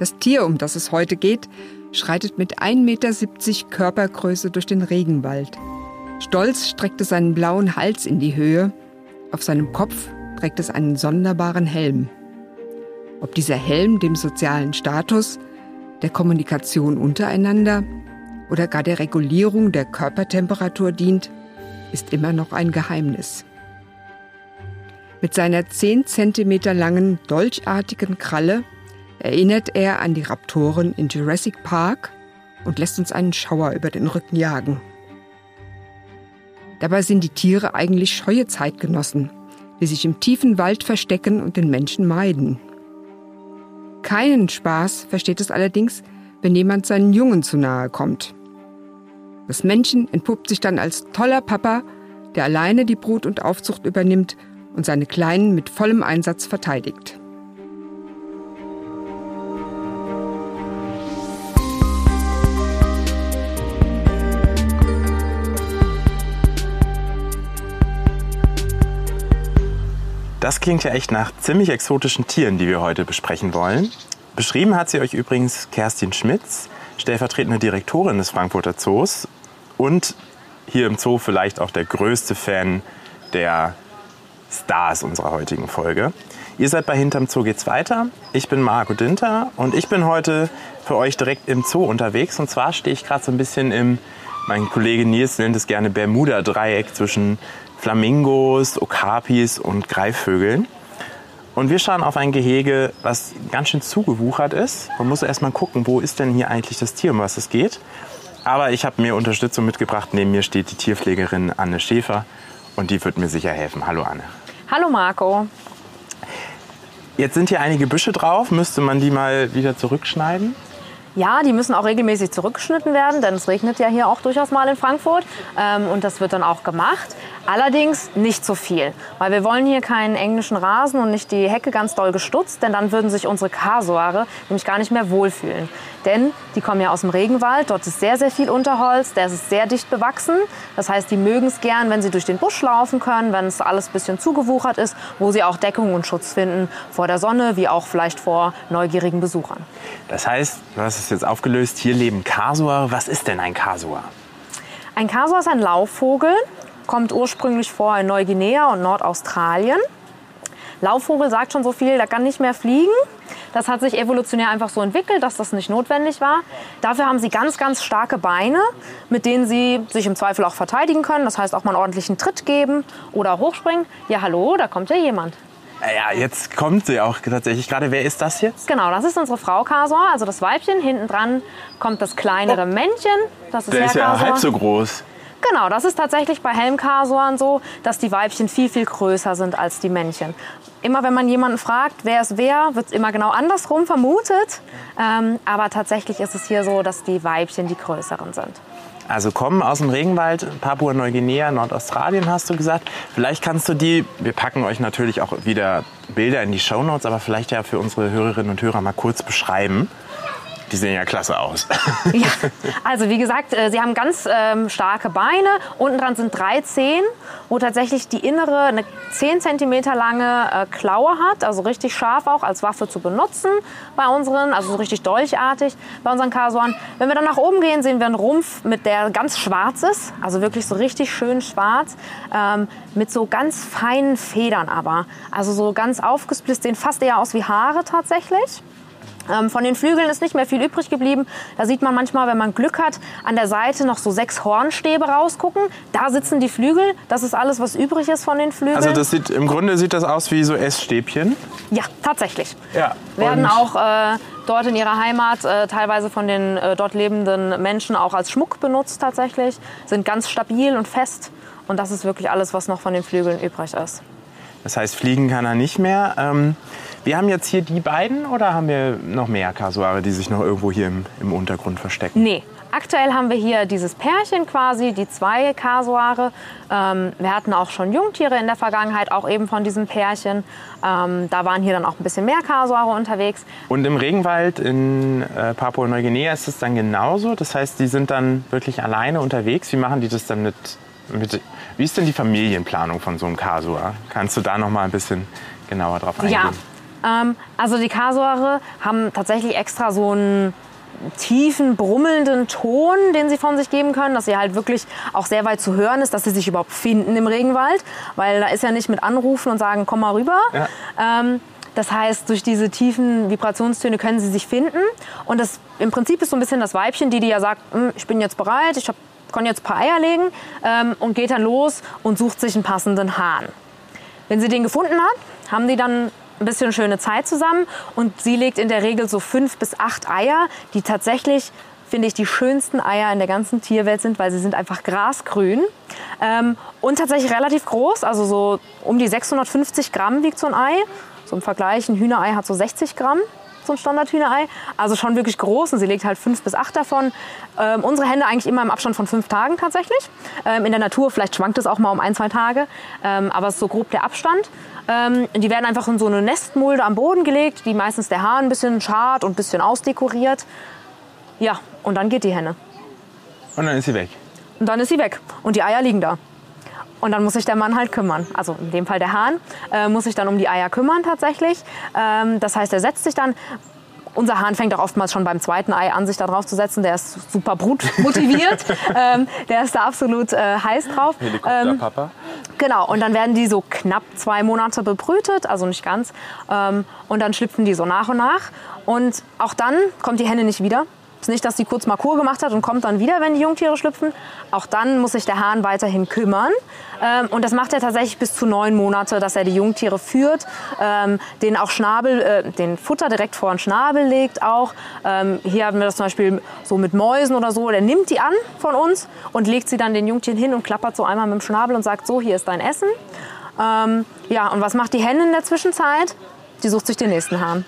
Das Tier, um das es heute geht, schreitet mit 1,70 Meter Körpergröße durch den Regenwald. Stolz streckt es seinen blauen Hals in die Höhe. Auf seinem Kopf trägt es einen sonderbaren Helm. Ob dieser Helm dem sozialen Status, der Kommunikation untereinander oder gar der Regulierung der Körpertemperatur dient, ist immer noch ein Geheimnis. Mit seiner 10 cm langen, dolchartigen Kralle erinnert er an die Raptoren in Jurassic Park und lässt uns einen Schauer über den Rücken jagen. Dabei sind die Tiere eigentlich scheue Zeitgenossen, die sich im tiefen Wald verstecken und den Menschen meiden. Keinen Spaß versteht es allerdings, wenn jemand seinen Jungen zu nahe kommt. Das Männchen entpuppt sich dann als toller Papa, der alleine die Brut und Aufzucht übernimmt und seine Kleinen mit vollem Einsatz verteidigt. Das klingt ja echt nach ziemlich exotischen Tieren, die wir heute besprechen wollen. Beschrieben hat sie euch übrigens Kerstin Schmitz, stellvertretende Direktorin des Frankfurter Zoos und hier im Zoo vielleicht auch der größte Fan der Stars unserer heutigen Folge. Ihr seid bei Hinterm Zoo geht's weiter. Ich bin Marco Dinter und ich bin heute für euch direkt im Zoo unterwegs. Und zwar stehe ich gerade so ein bisschen im, mein Kollege Nils nennt es gerne Bermuda-Dreieck zwischen Flamingos, Okapis und Greifvögeln. Und wir schauen auf ein Gehege, was ganz schön zugewuchert ist. Man muss erst mal gucken, wo ist denn hier eigentlich das Tier, um was es geht. Aber ich habe mir Unterstützung mitgebracht. Neben mir steht die Tierpflegerin Anne Schäfer und die wird mir sicher helfen. Hallo Anne. Hallo Marco. Jetzt sind hier einige Büsche drauf. Müsste man die mal wieder zurückschneiden? Ja, die müssen auch regelmäßig zurückgeschnitten werden, denn es regnet ja hier auch durchaus mal in Frankfurt. Ähm, und das wird dann auch gemacht. Allerdings nicht so viel, weil wir wollen hier keinen englischen Rasen und nicht die Hecke ganz doll gestutzt, denn dann würden sich unsere Kasuare nämlich gar nicht mehr wohlfühlen. Denn die kommen ja aus dem Regenwald, dort ist sehr, sehr viel Unterholz, der ist sehr dicht bewachsen. Das heißt, die mögen es gern, wenn sie durch den Busch laufen können, wenn es alles ein bisschen zugewuchert ist, wo sie auch Deckung und Schutz finden vor der Sonne, wie auch vielleicht vor neugierigen Besuchern. Das heißt, du hast es jetzt aufgelöst, hier leben Kasuare. Was ist denn ein Kasuar? Ein Kasuar ist ein Laufvogel, kommt ursprünglich vor in Neuguinea und Nordaustralien. Laufvogel sagt schon so viel, der kann nicht mehr fliegen. Das hat sich evolutionär einfach so entwickelt, dass das nicht notwendig war. Dafür haben sie ganz, ganz starke Beine, mit denen sie sich im Zweifel auch verteidigen können. Das heißt auch mal einen ordentlichen Tritt geben oder hochspringen. Ja, hallo, da kommt ja jemand. Ja, jetzt kommt sie auch tatsächlich gerade. Wer ist das jetzt? Genau, das ist unsere Frau Kasor, also das Weibchen. Hinten dran kommt das kleinere oh. Männchen. Das ist Der ist ja halb so groß. Genau, das ist tatsächlich bei Helmkasuaren so, dass die Weibchen viel, viel größer sind als die Männchen. Immer wenn man jemanden fragt, wer ist wer, wird es immer genau andersrum vermutet. Ähm, aber tatsächlich ist es hier so, dass die Weibchen die größeren sind. Also kommen aus dem Regenwald, Papua-Neuguinea, Nordaustralien hast du gesagt. Vielleicht kannst du die, wir packen euch natürlich auch wieder Bilder in die Shownotes, aber vielleicht ja für unsere Hörerinnen und Hörer mal kurz beschreiben. Die sehen ja klasse aus. ja, also wie gesagt, äh, sie haben ganz ähm, starke Beine. Unten dran sind drei Zehen, wo tatsächlich die innere eine 10 cm lange äh, Klaue hat, also richtig scharf auch als Waffe zu benutzen bei unseren, also so richtig dolchartig bei unseren Kasuan. Wenn wir dann nach oben gehen, sehen wir einen Rumpf, mit der ganz schwarz ist, also wirklich so richtig schön schwarz, ähm, mit so ganz feinen Federn aber. Also so ganz aufgesplittet, sehen fast eher aus wie Haare tatsächlich. Ähm, von den Flügeln ist nicht mehr viel übrig geblieben. Da sieht man manchmal, wenn man Glück hat, an der Seite noch so sechs Hornstäbe rausgucken. Da sitzen die Flügel. Das ist alles, was übrig ist von den Flügeln. Also das sieht, im Grunde sieht das aus wie so Essstäbchen? Ja, tatsächlich. Ja. Werden auch äh, dort in ihrer Heimat äh, teilweise von den äh, dort lebenden Menschen auch als Schmuck benutzt tatsächlich. Sind ganz stabil und fest. Und das ist wirklich alles, was noch von den Flügeln übrig ist. Das heißt, fliegen kann er nicht mehr. Ähm wir haben jetzt hier die beiden oder haben wir noch mehr Kasuare, die sich noch irgendwo hier im, im Untergrund verstecken? Nee, Aktuell haben wir hier dieses Pärchen quasi, die zwei Kasuare. Ähm, wir hatten auch schon Jungtiere in der Vergangenheit, auch eben von diesem Pärchen. Ähm, da waren hier dann auch ein bisschen mehr Kasuare unterwegs. Und im Regenwald in äh, Papua-Neuguinea ist es dann genauso? Das heißt, die sind dann wirklich alleine unterwegs? Wie machen die das dann mit, mit wie ist denn die Familienplanung von so einem Kasua? Kannst du da noch mal ein bisschen genauer drauf eingehen? Ja, Ähm, also die Kasuare haben tatsächlich extra so einen tiefen, brummelnden Ton, den sie von sich geben können, dass sie halt wirklich auch sehr weit zu hören ist, dass sie sich überhaupt finden im Regenwald, weil da ist ja nicht mit anrufen und sagen, komm mal rüber. Ja. Ähm, das heißt, durch diese tiefen Vibrationstöne können sie sich finden. Und das im Prinzip ist so ein bisschen das Weibchen, die, die ja sagt, hm, ich bin jetzt bereit, ich kann jetzt ein paar Eier legen ähm, und geht dann los und sucht sich einen passenden Hahn. Wenn sie den gefunden hat, haben die dann ein bisschen schöne Zeit zusammen. Und sie legt in der Regel so fünf bis acht Eier, die tatsächlich finde ich, die schönsten Eier in der ganzen Tierwelt sind, weil sie sind einfach grasgrün. Ähm, und tatsächlich relativ groß, also so um die 650 Gramm wiegt so ein Ei. So im Vergleich, ein Hühnerei hat so 60 Gramm, so ein Standardhühnerei. Also schon wirklich groß und sie legt halt fünf bis acht davon. Ähm, unsere Hände eigentlich immer im Abstand von fünf Tagen tatsächlich. Ähm, in der Natur, vielleicht schwankt es auch mal um ein, zwei Tage, ähm, aber es ist so grob der Abstand. Ähm, die werden einfach in so eine Nestmulde am Boden gelegt, die meistens der Hahn ein bisschen schart und ein bisschen ausdekoriert. Ja, und dann geht die Henne. Und dann ist sie weg. Und dann ist sie weg. Und die Eier liegen da. Und dann muss sich der Mann halt kümmern. Also in dem Fall der Hahn äh, muss sich dann um die Eier kümmern tatsächlich. Ähm, das heißt, er setzt sich dann. Unser Hahn fängt auch oftmals schon beim zweiten Ei an, sich da drauf zu setzen. Der ist super brutmotiviert. ähm, der ist da absolut äh, heiß drauf. Helikopterpapa. Ähm, genau, und dann werden die so knapp zwei Monate bebrütet, also nicht ganz. Ähm, und dann schlüpfen die so nach und nach. Und auch dann kommt die Henne nicht wieder. Es ist nicht, dass sie kurz mal Kur gemacht hat und kommt dann wieder, wenn die Jungtiere schlüpfen. Auch dann muss sich der Hahn weiterhin kümmern. Ähm, und das macht er tatsächlich bis zu neun Monate, dass er die Jungtiere führt, ähm, den auch Schnabel, äh, den Futter direkt vor den Schnabel legt auch. Ähm, hier haben wir das zum Beispiel so mit Mäusen oder so. Der nimmt die an von uns und legt sie dann den Jungtieren hin und klappert so einmal mit dem Schnabel und sagt, so, hier ist dein Essen. Ja, und was macht die Henne in der Zwischenzeit? Die sucht sich den nächsten Hahn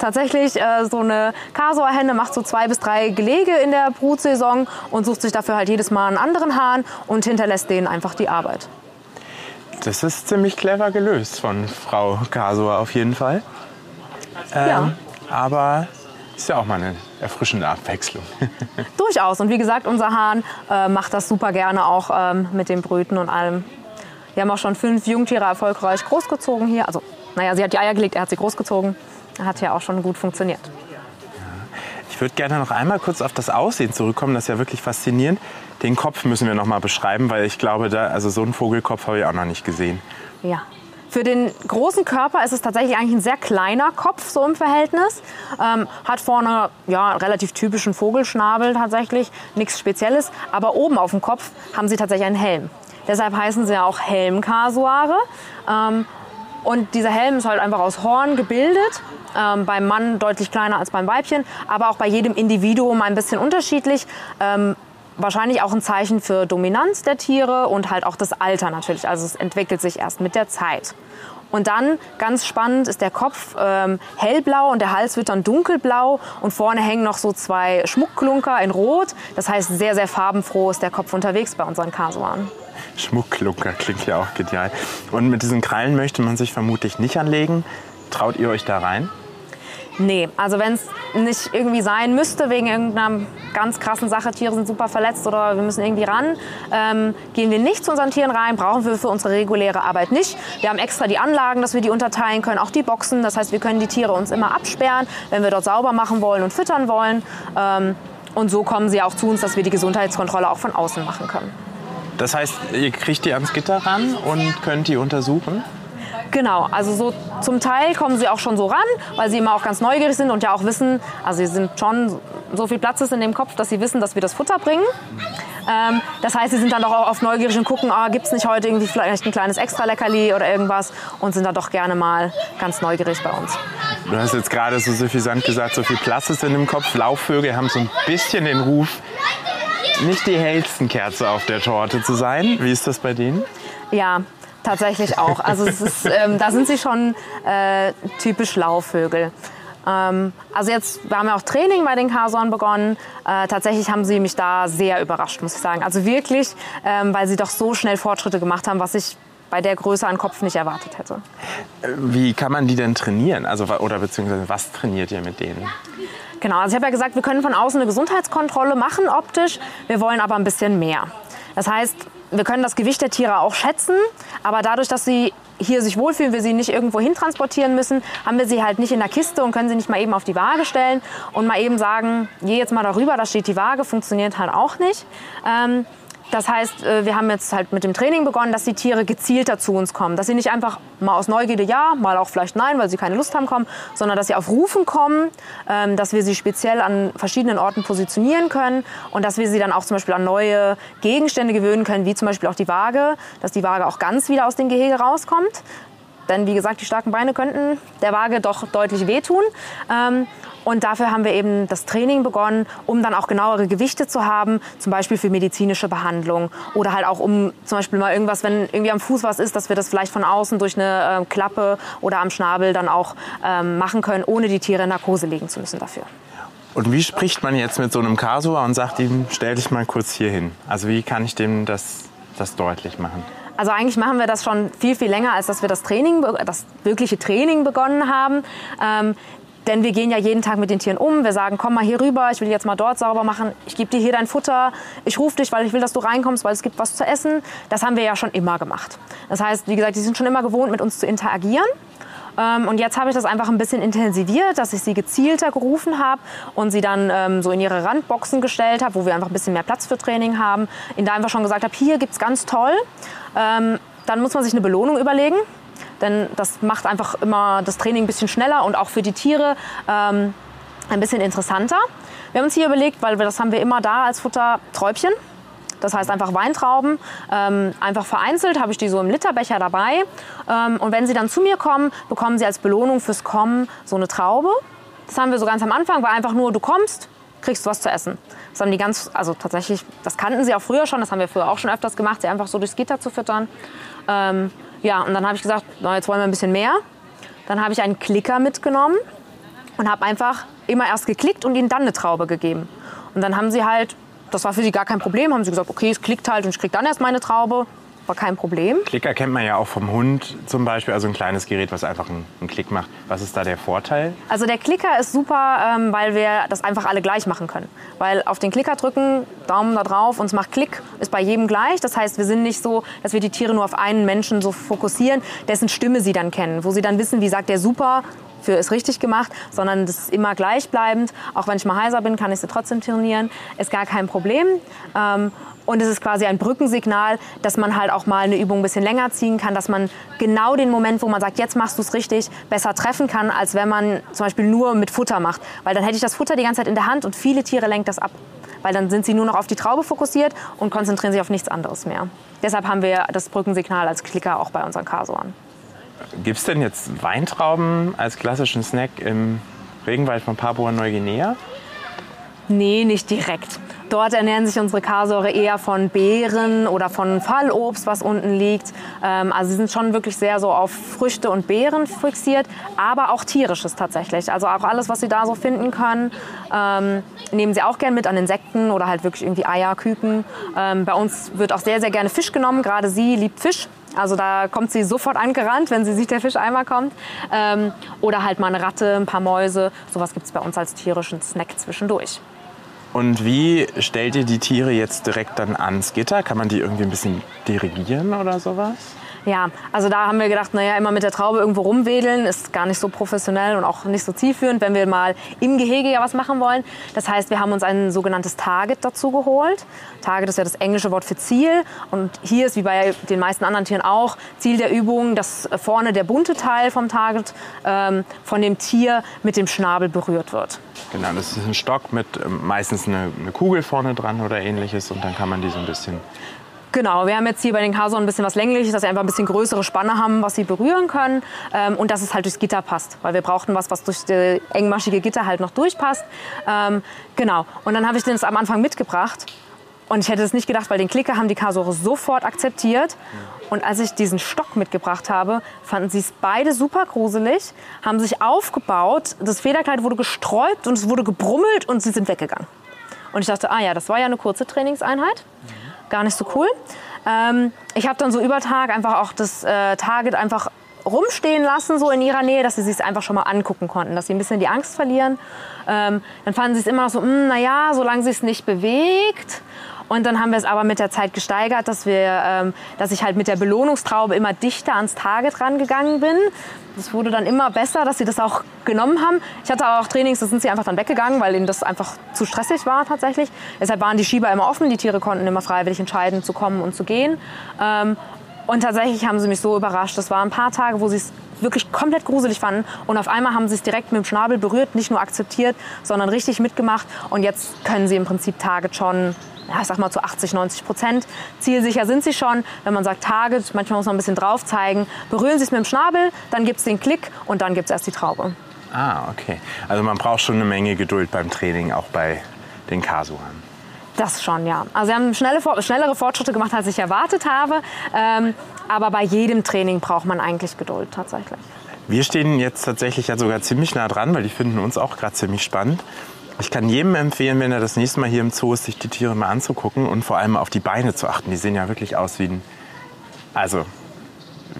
tatsächlich äh, so eine Kasoa-Henne macht so zwei bis drei Gelege in der Brutsaison und sucht sich dafür halt jedes Mal einen anderen Hahn und hinterlässt denen einfach die Arbeit. Das ist ziemlich clever gelöst von Frau Kasoa auf jeden Fall. Ähm, ja. Aber ist ja auch mal eine erfrischende Abwechslung. Durchaus. Und wie gesagt, unser Hahn äh, macht das super gerne auch ähm, mit dem Brüten und allem. Wir haben auch schon fünf Jungtiere erfolgreich großgezogen hier. Also, naja, sie hat die Eier gelegt, er hat sie großgezogen hat ja auch schon gut funktioniert. Ich würde gerne noch einmal kurz auf das Aussehen zurückkommen. Das ist ja wirklich faszinierend. Den Kopf müssen wir noch mal beschreiben, weil ich glaube, da, also so einen Vogelkopf habe ich auch noch nicht gesehen. Ja. Für den großen Körper ist es tatsächlich eigentlich ein sehr kleiner Kopf, so im Verhältnis. Ähm, hat vorne ja, relativ typischen Vogelschnabel tatsächlich, nichts Spezielles. Aber oben auf dem Kopf haben sie tatsächlich einen Helm. Deshalb heißen sie ja auch Helmkasuare. Ähm, und dieser Helm ist halt einfach aus Horn gebildet ähm, beim Mann deutlich kleiner als beim Weibchen, aber auch bei jedem Individuum ein bisschen unterschiedlich. Ähm, wahrscheinlich auch ein Zeichen für Dominanz der Tiere und halt auch das Alter natürlich. Also es entwickelt sich erst mit der Zeit. Und dann, ganz spannend, ist der Kopf ähm, hellblau und der Hals wird dann dunkelblau und vorne hängen noch so zwei Schmuckklunker in Rot. Das heißt, sehr, sehr farbenfroh ist der Kopf unterwegs bei unseren Kasuan. Schmuckklunker klingt ja auch genial. Und mit diesen Krallen möchte man sich vermutlich nicht anlegen. Traut ihr euch da rein? Nee, also wenn es nicht irgendwie sein müsste, wegen irgendeiner ganz krassen Sache, Tiere sind super verletzt oder wir müssen irgendwie ran, ähm, gehen wir nicht zu unseren Tieren rein, brauchen wir für unsere reguläre Arbeit nicht. Wir haben extra die Anlagen, dass wir die unterteilen können, auch die Boxen. Das heißt, wir können die Tiere uns immer absperren, wenn wir dort sauber machen wollen und füttern wollen. Ähm, und so kommen sie auch zu uns, dass wir die Gesundheitskontrolle auch von außen machen können. Das heißt, ihr kriegt die ans Gitter ran und könnt die untersuchen? Genau, also so zum Teil kommen sie auch schon so ran, weil sie immer auch ganz neugierig sind und ja auch wissen, also sie sind schon so viel Platz ist in dem Kopf, dass sie wissen, dass wir das Futter bringen. Ähm, das heißt, sie sind dann auch oft neugierig und gucken, ah, gibt es nicht heute irgendwie vielleicht ein kleines Extra-Leckerli oder irgendwas und sind dann doch gerne mal ganz neugierig bei uns. Du hast jetzt gerade so suffisant gesagt, so viel Platz ist in dem Kopf. Laufvögel haben so ein bisschen den Ruf, nicht die hellsten Kerze auf der Torte zu sein. Wie ist das bei denen? Ja, Tatsächlich auch. Also ist, ähm, da sind sie schon äh, typisch Laufvögel. Ähm, also jetzt, wir haben ja auch Training bei den Kasoren begonnen. Äh, tatsächlich haben sie mich da sehr überrascht, muss ich sagen. Also wirklich, ähm, weil sie doch so schnell Fortschritte gemacht haben, was ich bei der Größe an Kopf nicht erwartet hätte. Äh, wie kann man die denn trainieren? Also, oder beziehungsweise was trainiert ihr mit denen? Genau, also ich habe ja gesagt, wir können von außen eine Gesundheitskontrolle machen optisch. Wir wollen aber ein bisschen mehr. Das heißt, wir können das Gewicht der Tiere auch schätzen, aber dadurch, dass sie hier sich wohlfühlen, wir sie nicht irgendwo hin transportieren müssen, haben wir sie halt nicht in der Kiste und können sie nicht mal eben auf die Waage stellen und mal eben sagen, geh jetzt mal darüber, da steht die Waage, funktioniert halt auch nicht. Ähm, das heißt, äh, wir haben jetzt halt mit dem Training begonnen, dass die Tiere gezielter zu uns kommen. Dass sie nicht einfach mal aus Neugierde ja, mal auch vielleicht nein, weil sie keine Lust haben kommen, sondern dass sie auf Rufen kommen, ähm, dass wir sie speziell an verschiedenen Orten positionieren können und dass wir sie dann auch zum Beispiel an neue Gegenstände gewöhnen können, wie zum Beispiel auch die Waage, dass die Waage auch ganz wieder aus dem Gehege rauskommt. Denn wie gesagt, die starken Beine könnten der Waage doch deutlich wehtun. Ähm, und dafür haben wir eben das Training begonnen, um dann auch genauere Gewichte zu haben, zum Beispiel für medizinische Behandlung oder halt auch um zum Beispiel mal irgendwas, wenn irgendwie am Fuß was ist, dass wir das vielleicht von außen durch eine äh, Klappe oder am Schnabel dann auch ähm, machen können, ohne die Tiere in Narkose legen zu müssen dafür. Und wie spricht man jetzt mit so einem Kasua und sagt ihm, stell dich mal kurz hier hin? Also wie kann ich dem das, das deutlich machen? Also eigentlich machen wir das schon viel, viel länger, als dass wir das Training, das wirkliche Training begonnen haben. Ähm, denn wir gehen ja jeden Tag mit den Tieren um. Wir sagen, komm mal hier rüber, ich will jetzt mal dort sauber machen. Ich gebe dir hier dein Futter. Ich rufe dich, weil ich will, dass du reinkommst, weil es gibt was zu essen. Das haben wir ja schon immer gemacht. Das heißt, wie gesagt, die sind schon immer gewohnt, mit uns zu interagieren. Ähm, und jetzt habe ich das einfach ein bisschen intensiviert, dass ich sie gezielter gerufen habe und sie dann ähm, so in ihre Randboxen gestellt habe, wo wir einfach ein bisschen mehr Platz für Training haben. Ihnen da einfach schon gesagt habe, hier gibt es ganz toll. Ähm, dann muss man sich eine Belohnung überlegen. Denn das macht einfach immer das Training ein bisschen schneller und auch für die Tiere ein bisschen interessanter. Wir haben uns hier überlegt, weil wir, das haben wir immer da als Futter, Träubchen. Das heißt einfach Weintrauben. Ähm, einfach vereinzelt habe ich die so im Literbecher dabei. Ähm, und wenn sie dann zu mir kommen, bekommen sie als Belohnung fürs Kommen so eine Traube. Das haben wir so ganz am Anfang, war einfach nur, du kommst, kriegst was zu essen. Das haben die ganz, also tatsächlich, das kannten sie auch früher schon, das haben wir früher auch schon öfters gemacht, sie einfach so durchs Gitter zu füttern. Ähm, ja, und dann habe ich gesagt, na, jetzt wollen wir ein bisschen mehr. Dann habe ich einen Klicker mitgenommen und habe einfach immer erst geklickt und ihnen dann eine Traube gegeben. Und dann haben sie halt, das war für sie gar kein Problem, haben sie gesagt, okay, es klickt halt und ich kriege dann erst meine Traube war kein Problem. Klicker kennt man ja auch vom Hund zum Beispiel, also ein kleines Gerät, was einfach einen, einen Klick macht. Was ist da der Vorteil? Also der Klicker ist super, ähm, weil wir das einfach alle gleich machen können. Weil auf den Klicker drücken, Daumen da drauf und es macht Klick, ist bei jedem gleich. Das heißt, wir sind nicht so, dass wir die Tiere nur auf einen Menschen so fokussieren, dessen Stimme sie dann kennen, wo sie dann wissen, wie sagt der super, für ist richtig gemacht, sondern das ist immer gleichbleibend. Auch wenn ich mal heiser bin, kann ich sie trotzdem trainieren. Ist gar kein Problem. Ähm, und es ist quasi ein Brückensignal, dass man halt auch mal eine Übung ein bisschen länger ziehen kann, dass man genau den Moment, wo man sagt, jetzt machst du es richtig, besser treffen kann, als wenn man zum Beispiel nur mit Futter macht. Weil dann hätte ich das Futter die ganze Zeit in der Hand und viele Tiere lenkt das ab. Weil dann sind sie nur noch auf die Traube fokussiert und konzentrieren sich auf nichts anderes mehr. Deshalb haben wir das Brückensignal als Klicker auch bei unseren Kasuan. Gibt es denn jetzt Weintrauben als klassischen Snack im Regenwald von Papua-Neuguinea? Nee, nicht direkt. Dort ernähren sich unsere Kasore eher von Beeren oder von Fallobst, was unten liegt. Ähm, also sie sind schon wirklich sehr so auf Früchte und Beeren fixiert, aber auch tierisches tatsächlich. Also auch alles, was sie da so finden können, ähm, nehmen sie auch gern mit an Insekten oder halt wirklich irgendwie Eier, Küken. Ähm, bei uns wird auch sehr, sehr gerne Fisch genommen. Gerade sie liebt Fisch. Also da kommt sie sofort angerannt, wenn sie sieht, der Fisch einmal kommt. Ähm, oder halt mal eine Ratte, ein paar Mäuse. Sowas gibt es bei uns als tierischen Snack zwischendurch. Und wie stellt ihr die Tiere jetzt direkt dann ans Gitter? Kann man die irgendwie ein bisschen dirigieren oder sowas? Ja, also da haben wir gedacht, naja, immer mit der Traube irgendwo rumwedeln ist gar nicht so professionell und auch nicht so zielführend, wenn wir mal im Gehege ja was machen wollen. Das heißt, wir haben uns ein sogenanntes Target dazu geholt. Target ist ja das englische Wort für Ziel. Und hier ist, wie bei den meisten anderen Tieren auch, Ziel der Übung, dass vorne der bunte Teil vom Target ähm, von dem Tier mit dem Schnabel berührt wird. Genau, das ist ein Stock mit ähm, meistens eine, eine Kugel vorne dran oder ähnliches und dann kann man die so ein bisschen Genau, wir haben jetzt hier bei den Kason ein bisschen was längliches, dass sie einfach ein bisschen größere Spanne haben, was sie berühren können ähm, und dass es halt durchs Gitter passt, weil wir brauchten was, was durch das engmaschige Gitter halt noch durchpasst. Ähm, genau, und dann habe ich den am Anfang mitgebracht und ich hätte es nicht gedacht, weil den Klicker haben die Kasore sofort akzeptiert. Und als ich diesen Stock mitgebracht habe, fanden sie es beide super gruselig, haben sich aufgebaut, das Federkleid wurde gesträubt und es wurde gebrummelt und sie sind weggegangen. Und ich dachte, ah ja, das war ja eine kurze Trainingseinheit gar nicht so cool. Ähm, ich habe dann so über Tag einfach auch das äh, Target einfach rumstehen lassen, so in ihrer Nähe, dass sie sich einfach schon mal angucken konnten, dass sie ein bisschen die Angst verlieren. Ähm, dann fanden sie es immer noch so, hm, naja, solange sie es nicht bewegt. Und dann haben wir es aber mit der Zeit gesteigert, dass, wir, ähm, dass ich halt mit der Belohnungstraube immer dichter ans Target rangegangen bin. Das wurde dann immer besser, dass sie das auch genommen haben. Ich hatte auch Trainings, da sind sie einfach dann weggegangen, weil ihnen das einfach zu stressig war tatsächlich. Deshalb waren die Schieber immer offen, die Tiere konnten immer freiwillig entscheiden, zu kommen und zu gehen. Ähm, und tatsächlich haben sie mich so überrascht. Das waren ein paar Tage, wo sie es wirklich komplett gruselig fanden. Und auf einmal haben sie es direkt mit dem Schnabel berührt, nicht nur akzeptiert, sondern richtig mitgemacht. Und jetzt können sie im Prinzip Target schon ja, ich sag mal zu 80, 90 Prozent. Zielsicher sind sie schon. Wenn man sagt Target, manchmal muss man ein bisschen drauf zeigen. Berühren Sie es mit dem Schnabel, dann gibt es den Klick und dann gibt es erst die Traube. Ah, okay. Also man braucht schon eine Menge Geduld beim Training, auch bei den Kasuan. Das schon, ja. Also wir haben schnelle, schnellere Fortschritte gemacht, als ich erwartet habe. Ähm, aber bei jedem Training braucht man eigentlich Geduld tatsächlich. Wir stehen jetzt tatsächlich ja sogar ziemlich nah dran, weil die finden uns auch gerade ziemlich spannend. Ich kann jedem empfehlen, wenn er das nächste Mal hier im Zoo ist, sich die Tiere mal anzugucken und vor allem auf die Beine zu achten. Die sehen ja wirklich aus wie ein, also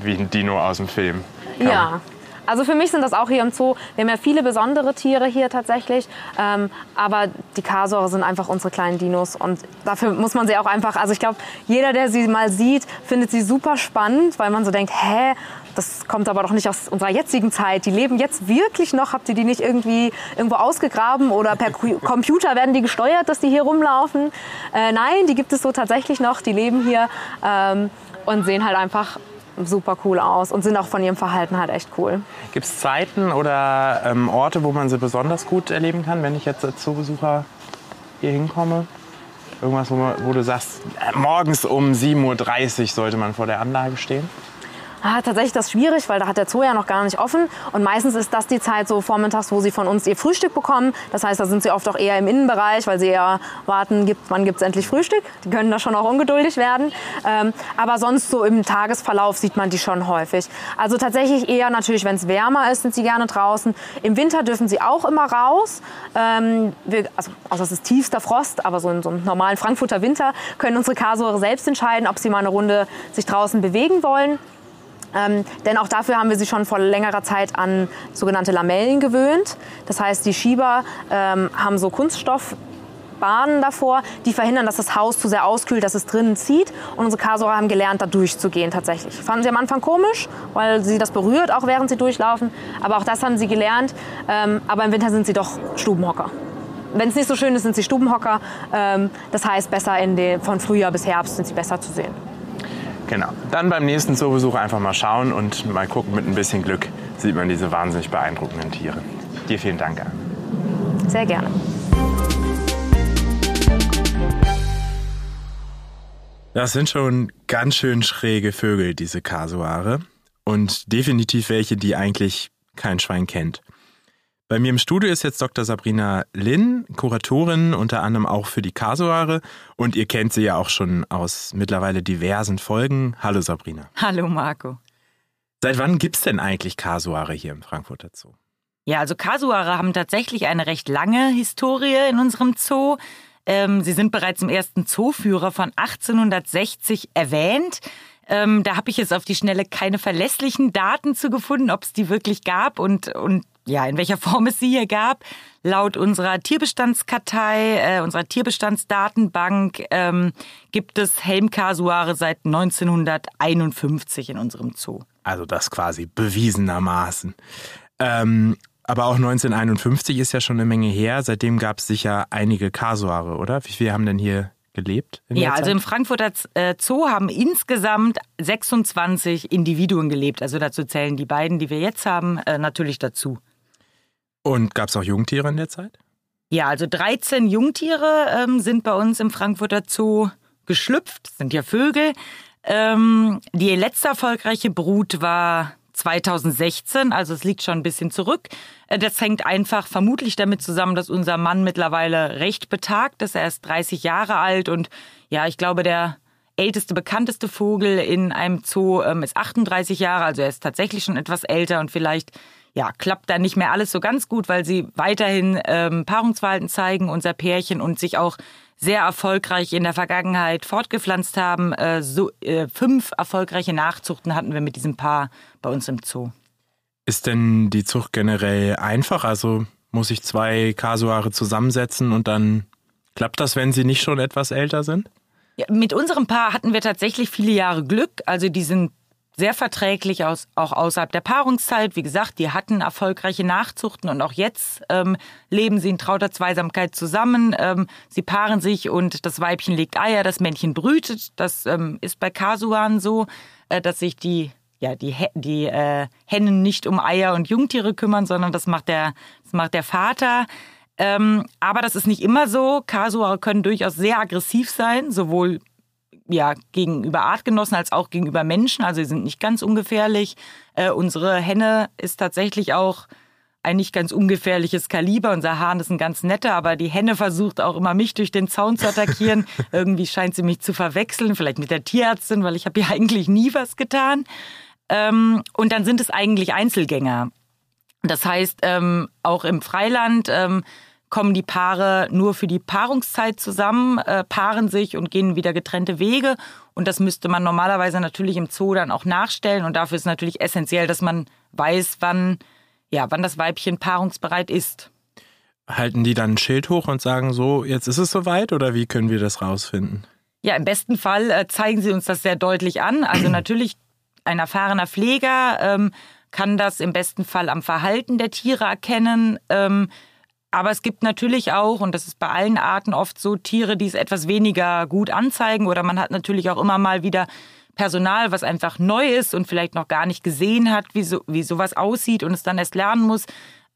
wie ein Dino aus dem Film. Ja. Also für mich sind das auch hier im Zoo. Wir haben ja viele besondere Tiere hier tatsächlich. Ähm, aber die Kasore sind einfach unsere kleinen Dinos. Und dafür muss man sie auch einfach, also ich glaube, jeder, der sie mal sieht, findet sie super spannend, weil man so denkt, hä, das kommt aber doch nicht aus unserer jetzigen Zeit. Die leben jetzt wirklich noch. Habt ihr die nicht irgendwie irgendwo ausgegraben oder per Computer werden die gesteuert, dass die hier rumlaufen? Äh, nein, die gibt es so tatsächlich noch. Die leben hier ähm, und sehen halt einfach super cool aus und sind auch von ihrem Verhalten halt echt cool. Gibt es Zeiten oder ähm, Orte, wo man sie besonders gut erleben kann, wenn ich jetzt als Zoobesucher hier hinkomme? Irgendwas, wo, wo du sagst, äh, morgens um 7.30 Uhr sollte man vor der Anlage stehen? Ah, tatsächlich das schwierig, weil da hat der Zoo ja noch gar nicht offen. Und meistens ist das die Zeit so vormittags, wo sie von uns ihr Frühstück bekommen. Das heißt, da sind sie oft auch eher im Innenbereich, weil sie eher warten, gibt, wann gibt es endlich Frühstück. Die können da schon auch ungeduldig werden. Ähm, aber sonst so im Tagesverlauf sieht man die schon häufig. Also tatsächlich eher natürlich, wenn es wärmer ist, sind sie gerne draußen. Im Winter dürfen sie auch immer raus. Ähm, wir, also, also das ist tiefster Frost, aber so in so einem normalen Frankfurter Winter können unsere Kasore selbst entscheiden, ob sie mal eine Runde sich draußen bewegen wollen. Ähm, denn auch dafür haben wir sie schon vor längerer Zeit an sogenannte Lamellen gewöhnt. Das heißt, die Schieber ähm, haben so Kunststoffbahnen davor, die verhindern, dass das Haus zu sehr auskühlt, dass es drinnen zieht. Und unsere Kasora haben gelernt, da durchzugehen tatsächlich. Fanden sie am Anfang komisch, weil sie das berührt, auch während sie durchlaufen. Aber auch das haben sie gelernt. Ähm, aber im Winter sind sie doch Stubenhocker. Wenn es nicht so schön ist, sind sie Stubenhocker. Ähm, das heißt, besser den, von Frühjahr bis Herbst sind sie besser zu sehen. Genau. Dann beim nächsten Zoobesuch einfach mal schauen und mal gucken, mit ein bisschen Glück sieht man diese wahnsinnig beeindruckenden Tiere. Dir vielen Dank, Anne. Sehr gerne. Das sind schon ganz schön schräge Vögel, diese Kasuare. Und definitiv welche, die eigentlich kein Schwein kennt. Bei mir im Studio ist jetzt Dr. Sabrina Lin, Kuratorin unter anderem auch für die Kasuare. Und ihr kennt sie ja auch schon aus mittlerweile diversen Folgen. Hallo Sabrina. Hallo Marco. Seit wann gibt es denn eigentlich Kasuare hier im Frankfurter Zoo? Ja, also Kasuare haben tatsächlich eine recht lange Historie in unserem Zoo. Ähm, sie sind bereits im ersten Zooführer von 1860 erwähnt. Ähm, da habe ich jetzt auf die Schnelle keine verlässlichen Daten zu gefunden, ob es die wirklich gab und, und ja, in welcher Form es sie hier gab. Laut unserer Tierbestandskartei, äh, unserer Tierbestandsdatenbank, ähm, gibt es Helmkasuare seit 1951 in unserem Zoo. Also das quasi bewiesenermaßen. Ähm, aber auch 1951 ist ja schon eine Menge her. Seitdem gab es sicher einige Kasuare, oder? Wie viele haben denn hier gelebt? ja, also im Frankfurter äh, Zoo haben insgesamt 26 Individuen gelebt. Also dazu zählen die beiden, die wir jetzt haben, äh, natürlich dazu. Und gab es auch Jungtiere in der Zeit? Ja, also 13 Jungtiere ähm, sind bei uns im Frankfurter Zoo geschlüpft, das sind ja Vögel. Ähm, die letzte erfolgreiche Brut war 2016, also es liegt schon ein bisschen zurück. Äh, das hängt einfach vermutlich damit zusammen, dass unser Mann mittlerweile recht betagt ist. Er ist 30 Jahre alt und ja, ich glaube, der älteste, bekannteste Vogel in einem Zoo ähm, ist 38 Jahre, also er ist tatsächlich schon etwas älter und vielleicht ja, klappt da nicht mehr alles so ganz gut, weil sie weiterhin ähm, Paarungsverhalten zeigen, unser Pärchen, und sich auch sehr erfolgreich in der Vergangenheit fortgepflanzt haben. Äh, so, äh, fünf erfolgreiche Nachzuchten hatten wir mit diesem Paar bei uns im Zoo. Ist denn die Zucht generell einfach? Also muss ich zwei Kasuare zusammensetzen und dann klappt das, wenn sie nicht schon etwas älter sind? Ja, mit unserem Paar hatten wir tatsächlich viele Jahre Glück. Also die sind sehr verträglich aus, auch außerhalb der Paarungszeit. Wie gesagt, die hatten erfolgreiche Nachzuchten und auch jetzt ähm, leben sie in trauter Zweisamkeit zusammen. Ähm, sie paaren sich und das Weibchen legt Eier, das Männchen brütet. Das ähm, ist bei Kasuan so, äh, dass sich die ja, die, die äh, Hennen nicht um Eier und Jungtiere kümmern, sondern das macht der, das macht der Vater. Ähm, aber das ist nicht immer so. Kasuare können durchaus sehr aggressiv sein, sowohl ja, gegenüber Artgenossen als auch gegenüber Menschen. Also sie sind nicht ganz ungefährlich. Äh, unsere Henne ist tatsächlich auch ein nicht ganz ungefährliches Kaliber. Unser Hahn ist ein ganz netter, aber die Henne versucht auch immer mich durch den Zaun zu attackieren. Irgendwie scheint sie mich zu verwechseln, vielleicht mit der Tierärztin, weil ich habe ihr eigentlich nie was getan. Ähm, und dann sind es eigentlich Einzelgänger. Das heißt, ähm, auch im Freiland ähm, kommen die Paare nur für die Paarungszeit zusammen, äh, paaren sich und gehen wieder getrennte Wege. Und das müsste man normalerweise natürlich im Zoo dann auch nachstellen. Und dafür ist natürlich essentiell, dass man weiß, wann, ja, wann das Weibchen paarungsbereit ist. Halten die dann ein Schild hoch und sagen so, jetzt ist es soweit oder wie können wir das rausfinden? Ja, im besten Fall äh, zeigen sie uns das sehr deutlich an. Also natürlich ein erfahrener Pfleger ähm, kann das im besten Fall am Verhalten der Tiere erkennen. Ähm, aber es gibt natürlich auch, und das ist bei allen Arten oft so, Tiere, die es etwas weniger gut anzeigen. Oder man hat natürlich auch immer mal wieder Personal, was einfach neu ist und vielleicht noch gar nicht gesehen hat, wie, so, wie sowas aussieht und es dann erst lernen muss.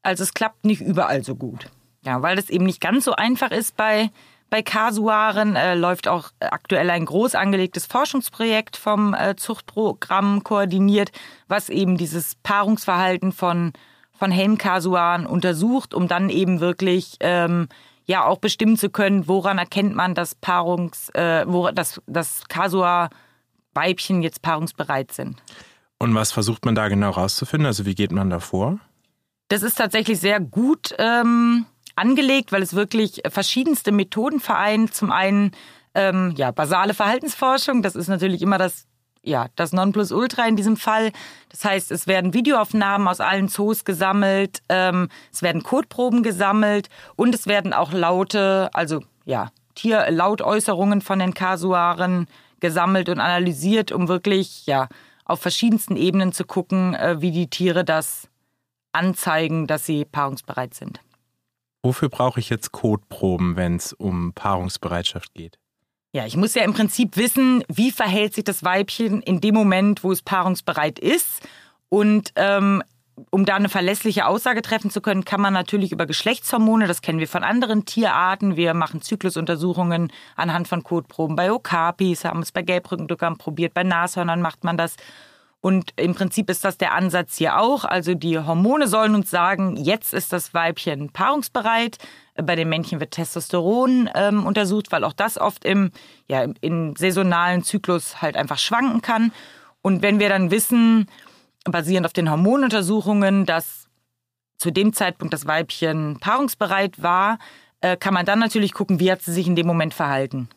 Also es klappt nicht überall so gut. Ja, weil das eben nicht ganz so einfach ist bei bei Kasuaren äh, läuft auch aktuell ein groß angelegtes Forschungsprojekt vom äh, Zuchtprogramm koordiniert, was eben dieses Paarungsverhalten von, von Helmkasuaren untersucht, um dann eben wirklich ähm, ja auch bestimmen zu können, woran erkennt man, dass Paarungs, äh, wo, dass, dass Kasua-Weibchen jetzt paarungsbereit sind. Und was versucht man da genau rauszufinden? Also wie geht man da vor? Das ist tatsächlich sehr gut. Ähm, angelegt, weil es wirklich verschiedenste Methoden vereint. Zum einen ähm, ja basale Verhaltensforschung, das ist natürlich immer das ja, das Nonplusultra in diesem Fall. Das heißt, es werden Videoaufnahmen aus allen Zoos gesammelt, ähm, es werden Kotproben gesammelt und es werden auch Laute, also ja, Tierlautäußerungen von den Kasuaren gesammelt und analysiert, um wirklich ja auf verschiedensten Ebenen zu gucken, äh, wie die Tiere das anzeigen, dass sie paarungsbereit sind. Wofür brauche ich jetzt Kotproben, wenn es um Paarungsbereitschaft geht? Ja, ich muss ja im Prinzip wissen, wie verhält sich das Weibchen in dem Moment, wo es paarungsbereit ist. Und ähm, um da eine verlässliche Aussage treffen zu können, kann man natürlich über Geschlechtshormone, das kennen wir von anderen Tierarten. Wir machen Zyklusuntersuchungen anhand von Kotproben bei Okapis, haben es bei Gelbrückenduckern probiert, bei Nashörnern macht man das. Und im Prinzip ist das der Ansatz hier auch. Also die Hormone sollen uns sagen, jetzt ist das Weibchen paarungsbereit. Bei den Männchen wird Testosteron ähm, untersucht, weil auch das oft im, ja, im saisonalen Zyklus halt einfach schwanken kann. Und wenn wir dann wissen, basierend auf den Hormonuntersuchungen, dass zu dem Zeitpunkt das Weibchen paarungsbereit war, äh, kann man dann natürlich gucken, wie hat sie sich in dem Moment verhalten.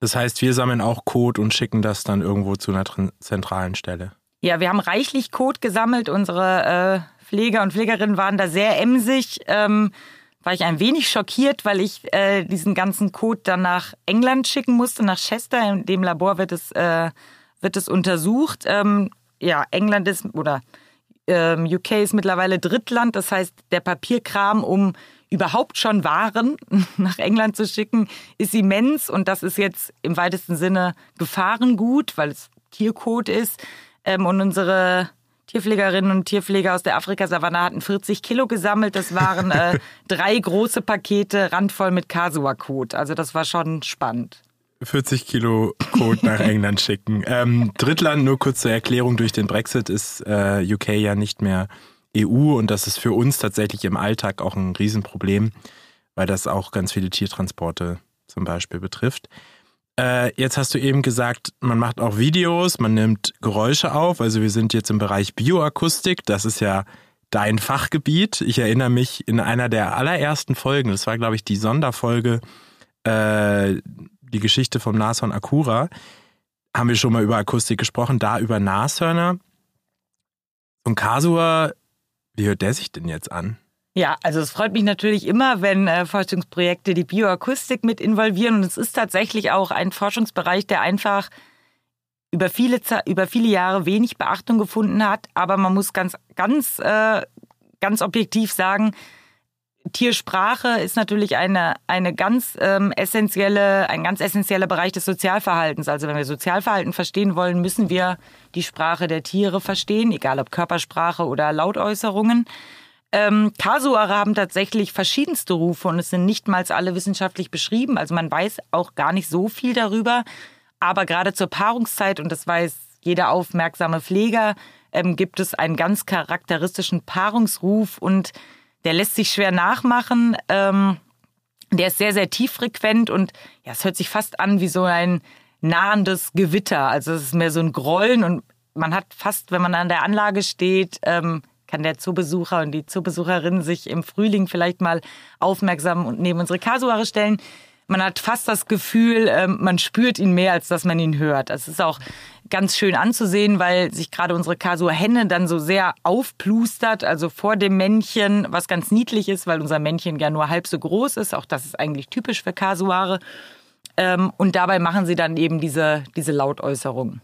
Das heißt, wir sammeln auch Code und schicken das dann irgendwo zu einer zentralen Stelle. Ja, wir haben reichlich Code gesammelt. Unsere äh, Pfleger und Pflegerinnen waren da sehr emsig. Ähm, war ich ein wenig schockiert, weil ich äh, diesen ganzen Code dann nach England schicken musste, nach Chester. In dem Labor wird es, äh, wird es untersucht. Ähm, ja, England ist oder ähm, UK ist mittlerweile Drittland. Das heißt, der Papierkram, um überhaupt schon Waren nach England zu schicken, ist immens. Und das ist jetzt im weitesten Sinne Gefahrengut, weil es Tiercode ist. Ähm, und unsere Tierpflegerinnen und Tierpfleger aus der Afrikasavanne hatten 40 Kilo gesammelt. Das waren äh, drei große Pakete randvoll mit Kasua-Kot. Also das war schon spannend. 40 Kilo Kot nach England schicken. Ähm, Drittland, nur kurz zur Erklärung, durch den Brexit ist äh, UK ja nicht mehr EU und das ist für uns tatsächlich im Alltag auch ein Riesenproblem, weil das auch ganz viele Tiertransporte zum Beispiel betrifft. Äh, jetzt hast du eben gesagt, man macht auch Videos, man nimmt Geräusche auf. Also wir sind jetzt im Bereich Bioakustik. Das ist ja dein Fachgebiet. Ich erinnere mich in einer der allerersten Folgen, das war glaube ich die Sonderfolge äh, die Geschichte vom Nashorn Akura, haben wir schon mal über Akustik gesprochen, da über Nashörner. Und Kasua, wie hört der sich denn jetzt an? Ja, also es freut mich natürlich immer, wenn äh, Forschungsprojekte die Bioakustik mit involvieren. Und es ist tatsächlich auch ein Forschungsbereich, der einfach über viele, über viele Jahre wenig Beachtung gefunden hat. Aber man muss ganz, ganz, äh, ganz objektiv sagen, Tiersprache ist natürlich eine, eine ganz ähm, essentielle, ein ganz essentieller Bereich des Sozialverhaltens. Also wenn wir Sozialverhalten verstehen wollen, müssen wir die Sprache der Tiere verstehen, egal ob Körpersprache oder Lautäußerungen. Ähm, Kasuare haben tatsächlich verschiedenste Rufe und es sind nicht mal alle wissenschaftlich beschrieben. Also man weiß auch gar nicht so viel darüber. Aber gerade zur Paarungszeit, und das weiß jeder aufmerksame Pfleger, ähm, gibt es einen ganz charakteristischen Paarungsruf und der lässt sich schwer nachmachen. Ähm, der ist sehr, sehr tieffrequent und ja, es hört sich fast an wie so ein nahendes Gewitter. Also es ist mehr so ein Grollen und man hat fast, wenn man an der Anlage steht, ähm, kann der Zoobesucher und die Zoobesucherin sich im Frühling vielleicht mal aufmerksam und neben unsere Kasuare stellen. Man hat fast das Gefühl, ähm, man spürt ihn mehr, als dass man ihn hört. Es ist auch ganz schön anzusehen, weil sich gerade unsere Kasua-Henne dann so sehr aufplustert, also vor dem Männchen, was ganz niedlich ist, weil unser Männchen ja nur halb so groß ist. Auch das ist eigentlich typisch für Kasuare. Ähm, und dabei machen sie dann eben diese, diese Lautäußerungen.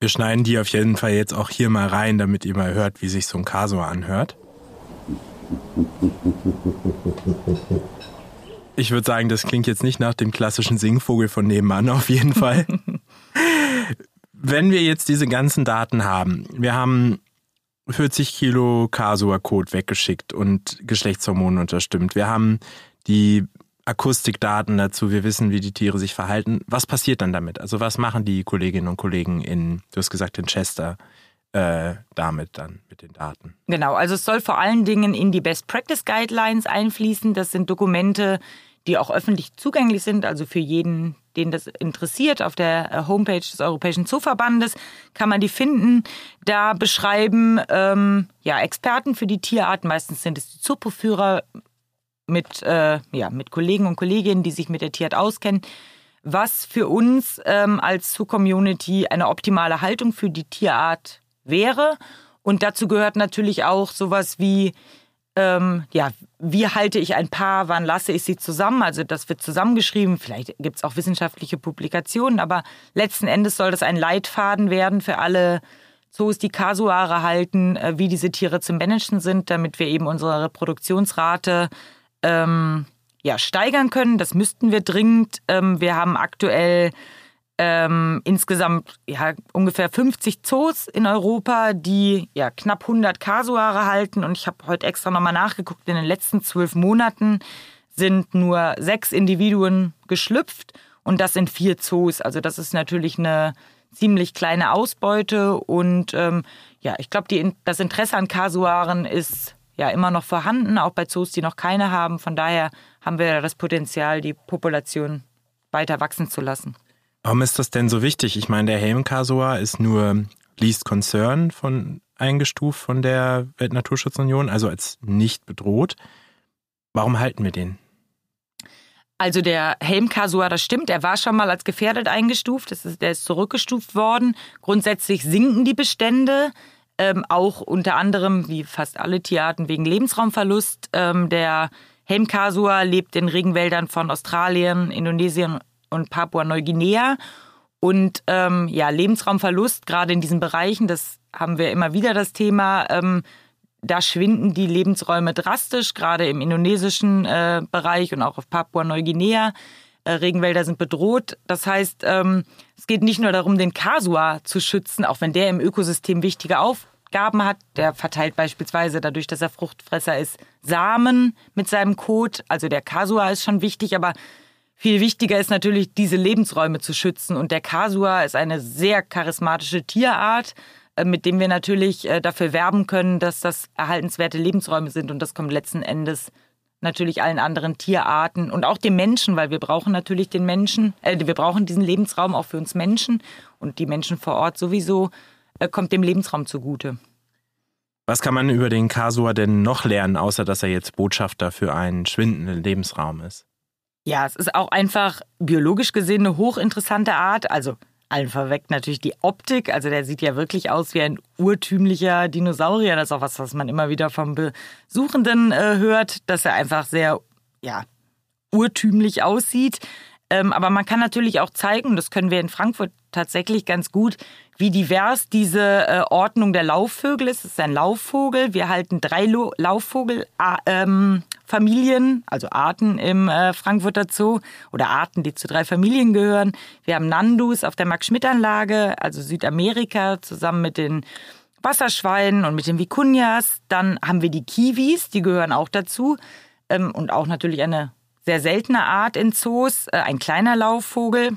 Wir schneiden die auf jeden Fall jetzt auch hier mal rein, damit ihr mal hört, wie sich so ein Kasua anhört. Ich würde sagen, das klingt jetzt nicht nach dem klassischen Singvogel von nebenan, auf jeden Fall. Wenn wir jetzt diese ganzen Daten haben, wir haben 40 Kilo Kasua-Code weggeschickt und Geschlechtshormone unterstimmt. Wir haben die Akustikdaten dazu, wir wissen, wie die Tiere sich verhalten. Was passiert dann damit? Also was machen die Kolleginnen und Kollegen in, du hast gesagt, in Chester äh, damit dann mit den Daten? Genau, also es soll vor allen Dingen in die Best Practice Guidelines einfließen. Das sind Dokumente, die auch öffentlich zugänglich sind, also für jeden, den das interessiert. Auf der äh, Homepage des Europäischen Zooverbandes kann man die finden. Da beschreiben ähm, ja Experten für die Tierarten, meistens sind es die Zooproführer mit, äh, ja, mit Kollegen und Kolleginnen, die sich mit der Tierart auskennen, was für uns ähm, als Zoo-Community eine optimale Haltung für die Tierart wäre. Und dazu gehört natürlich auch sowas wie ähm, ja, wie halte ich ein Paar, wann lasse ich sie zusammen? Also das wird zusammengeschrieben, vielleicht gibt es auch wissenschaftliche Publikationen, aber letzten Endes soll das ein Leitfaden werden für alle Zoos, die Kasuare halten, äh, wie diese Tiere zu managen sind, damit wir eben unsere Reproduktionsrate ähm, ja, steigern können. Das müssten wir dringend. Ähm, wir haben aktuell ähm, insgesamt ja, ungefähr 50 Zoos in Europa, die ja knapp 100 Kasuare halten. Und ich habe heute extra nochmal nachgeguckt, in den letzten zwölf Monaten sind nur sechs Individuen geschlüpft und das sind vier Zoos. Also das ist natürlich eine ziemlich kleine Ausbeute und ähm, ja, ich glaube, das Interesse an Kasuaren ist ja immer noch vorhanden, auch bei Zoos, die noch keine haben. Von daher haben wir das Potenzial, die Population weiter wachsen zu lassen. Warum ist das denn so wichtig? Ich meine, der Helmkasua ist nur Least Concern von eingestuft von der Weltnaturschutzunion, also als nicht bedroht. Warum halten wir den? Also der Helmkasua, das stimmt, er war schon mal als gefährdet eingestuft, ist, der ist zurückgestuft worden. Grundsätzlich sinken die Bestände, ähm, auch unter anderem, wie fast alle Tierarten, wegen Lebensraumverlust. Ähm, der Helmkasua lebt in Regenwäldern von Australien, Indonesien und Papua-Neuguinea. Und ähm, ja, Lebensraumverlust, gerade in diesen Bereichen, das haben wir immer wieder das Thema, ähm, da schwinden die Lebensräume drastisch, gerade im indonesischen äh, Bereich und auch auf Papua-Neuguinea. Äh, Regenwälder sind bedroht. Das heißt, ähm, es geht nicht nur darum, den Kasua zu schützen, auch wenn der im Ökosystem wichtige Aufgaben hat. Der verteilt beispielsweise dadurch, dass er Fruchtfresser ist, Samen mit seinem Kot. Also der Kasua ist schon wichtig, aber viel wichtiger ist natürlich, diese Lebensräume zu schützen. Und der Kasua ist eine sehr charismatische Tierart, äh, mit dem wir natürlich äh, dafür werben können, dass das erhaltenswerte Lebensräume sind. Und das kommt letzten Endes natürlich allen anderen Tierarten und auch dem Menschen, weil wir brauchen natürlich den Menschen, äh, wir brauchen diesen Lebensraum auch für uns Menschen und die Menschen vor Ort sowieso, äh, kommt dem Lebensraum zugute. Was kann man über den Kasua denn noch lernen, außer dass er jetzt Botschafter für einen schwindenden Lebensraum ist? Ja, es ist auch einfach biologisch gesehen eine hochinteressante Art. Also allen verweckt natürlich die Optik. Also der sieht ja wirklich aus wie ein urtümlicher Dinosaurier. Das ist auch was, was man immer wieder vom Besuchenden äh, hört, dass er einfach sehr, ja, urtümlich aussieht. Ähm, aber man kann natürlich auch zeigen, das können wir in Frankfurt tatsächlich ganz gut, wie divers diese äh, Ordnung der Laufvögel ist. Es ist ein Laufvogel. Wir halten drei Laufvogelfamilien, ähm, also Arten im äh, Frankfurter Zoo oder Arten, die zu drei Familien gehören. Wir haben Nandus auf der Max-Schmidt-Anlage, also Südamerika, zusammen mit den Wasserschweinen und mit den Vikunjas. Dann haben wir die Kiwis, die gehören auch dazu. Ähm, und auch natürlich eine sehr seltene Art in Zoos, äh, ein kleiner Laufvogel.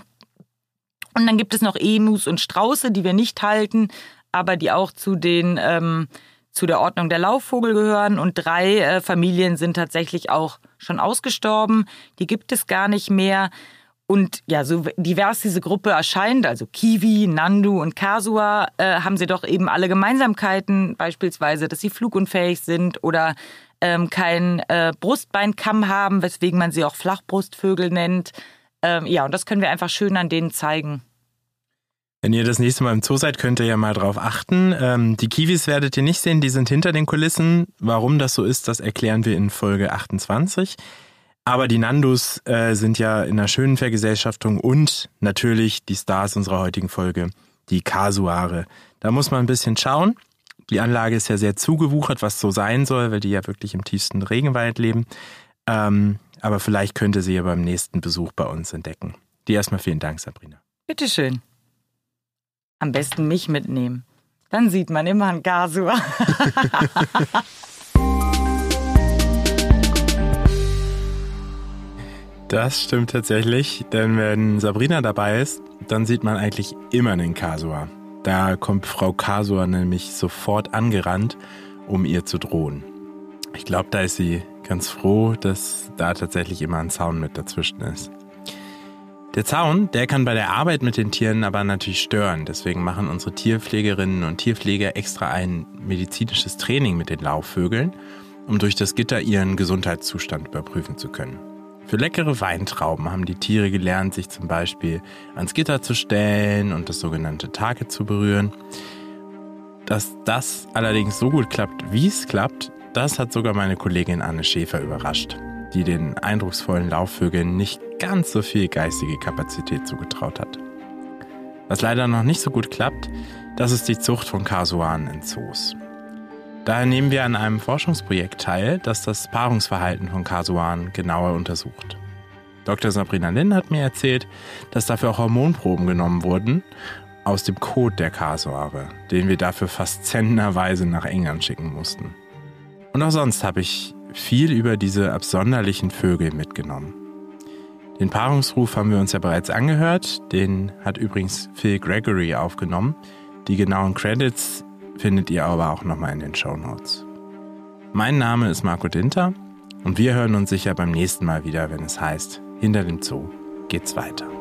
Und dann gibt es noch Emus und Strauße, die wir nicht halten, aber die auch zu den ähm, zu der Ordnung der Laufvogel gehören. Und drei äh, Familien sind tatsächlich auch schon ausgestorben. Die gibt es gar nicht mehr. Und ja, so divers diese Gruppe erscheint, also Kiwi, Nandu und Kasua, äh, haben sie doch eben alle Gemeinsamkeiten, beispielsweise, dass sie flugunfähig sind oder ähm, keinen äh, Brustbeinkamm haben, weswegen man sie auch Flachbrustvögel nennt. Ähm, ja, und das können wir einfach schön an denen zeigen. Wenn ihr das nächste Mal im Zoo seid, könnt ihr ja mal drauf achten. Ähm, die Kiwis werdet ihr nicht sehen, die sind hinter den Kulissen. Warum das so ist, das erklären wir in Folge 28. Aber die Nandus äh, sind ja in einer schönen Vergesellschaftung und natürlich die Stars unserer heutigen Folge, die Kasuare. Da muss man ein bisschen schauen. Die Anlage ist ja sehr zugewuchert, was so sein soll, weil die ja wirklich im tiefsten Regenwald leben. Ähm, aber vielleicht könnte sie ja beim nächsten Besuch bei uns entdecken. Dir erstmal vielen Dank, Sabrina. Bitteschön. Am besten mich mitnehmen. Dann sieht man immer ein Gasur. Das stimmt tatsächlich, denn wenn Sabrina dabei ist, dann sieht man eigentlich immer einen Kasua. Da kommt Frau Kasua nämlich sofort angerannt, um ihr zu drohen. Ich glaube, da ist sie ganz froh, dass da tatsächlich immer ein Zaun mit dazwischen ist. Der Zaun, der kann bei der Arbeit mit den Tieren aber natürlich stören. Deswegen machen unsere Tierpflegerinnen und Tierpfleger extra ein medizinisches Training mit den Laufvögeln, um durch das Gitter ihren Gesundheitszustand überprüfen zu können. Für leckere Weintrauben haben die Tiere gelernt, sich zum Beispiel ans Gitter zu stellen und das sogenannte Target zu berühren. Dass das allerdings so gut klappt, wie es klappt, das hat sogar meine Kollegin Anne Schäfer überrascht, die den eindrucksvollen Laufvögeln nicht ganz so viel geistige Kapazität zugetraut hat. Was leider noch nicht so gut klappt, das ist die Zucht von Kasuanen in Zoos. Daher nehmen wir an einem Forschungsprojekt teil, das das Paarungsverhalten von Kasuanen genauer untersucht. Dr. Sabrina Lin hat mir erzählt, dass dafür auch Hormonproben genommen wurden aus dem Kot der Kasuare, den wir dafür fast zennerweise nach England schicken mussten. Und auch sonst habe ich viel über diese absonderlichen Vögel mitgenommen. Den Paarungsruf haben wir uns ja bereits angehört, den hat übrigens Phil Gregory aufgenommen. Die genauen Credits findet ihr aber auch nochmal in den Show Notes. Mein Name ist Marco Dinter und wir hören uns sicher beim nächsten Mal wieder, wenn es heißt, hinter dem Zoo geht's weiter.